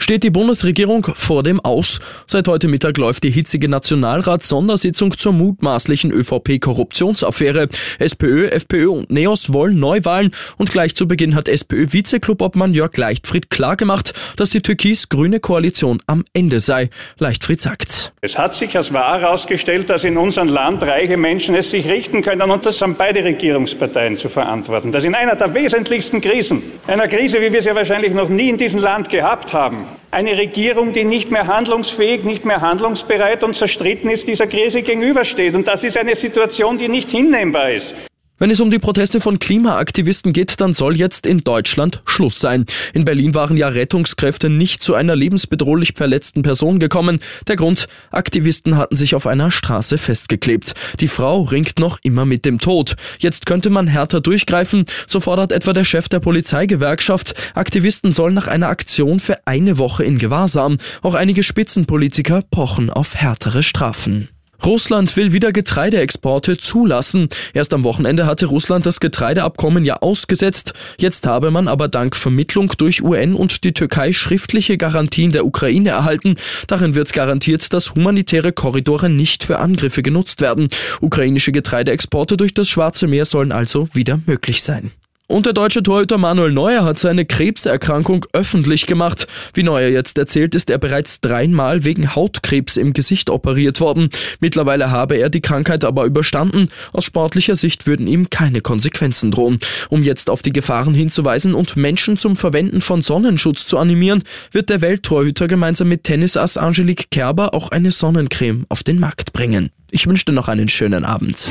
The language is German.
Steht die Bundesregierung vor dem Aus? Seit heute Mittag läuft die hitzige Nationalrat-Sondersitzung zur mutmaßlichen ÖVP-Korruptionsaffäre. SPÖ, FPÖ und NEOS wollen Neuwahlen und gleich zu Beginn hat SPÖ-Vizeklubobmann Jörg Leichtfried klargemacht, dass die türkis-grüne Koalition am Ende sei. Leichtfried sagt. Es hat sich als wahr herausgestellt, dass in unserem Land reiche Menschen es sich richten können und das haben beide Regierungsparteien zu verantworten. Dass in einer der wesentlichsten Krisen, einer Krise, wie wir sie wahrscheinlich noch nie in diesem Land gehabt haben, eine Regierung, die nicht mehr handlungsfähig, nicht mehr handlungsbereit und zerstritten ist, dieser Krise gegenübersteht. Und das ist eine Situation, die nicht hinnehmbar ist. Wenn es um die Proteste von Klimaaktivisten geht, dann soll jetzt in Deutschland Schluss sein. In Berlin waren ja Rettungskräfte nicht zu einer lebensbedrohlich verletzten Person gekommen. Der Grund, Aktivisten hatten sich auf einer Straße festgeklebt. Die Frau ringt noch immer mit dem Tod. Jetzt könnte man härter durchgreifen, so fordert etwa der Chef der Polizeigewerkschaft. Aktivisten sollen nach einer Aktion für eine Woche in Gewahrsam. Auch einige Spitzenpolitiker pochen auf härtere Strafen. Russland will wieder Getreideexporte zulassen. Erst am Wochenende hatte Russland das Getreideabkommen ja ausgesetzt. Jetzt habe man aber dank Vermittlung durch UN und die Türkei schriftliche Garantien der Ukraine erhalten. Darin wird garantiert, dass humanitäre Korridore nicht für Angriffe genutzt werden. Ukrainische Getreideexporte durch das Schwarze Meer sollen also wieder möglich sein. Und der deutsche Torhüter Manuel Neuer hat seine Krebserkrankung öffentlich gemacht. Wie Neuer jetzt erzählt, ist er bereits dreimal wegen Hautkrebs im Gesicht operiert worden. Mittlerweile habe er die Krankheit aber überstanden. Aus sportlicher Sicht würden ihm keine Konsequenzen drohen. Um jetzt auf die Gefahren hinzuweisen und Menschen zum Verwenden von Sonnenschutz zu animieren, wird der Welttorhüter gemeinsam mit Tennisass Angelique Kerber auch eine Sonnencreme auf den Markt bringen. Ich wünsche dir noch einen schönen Abend.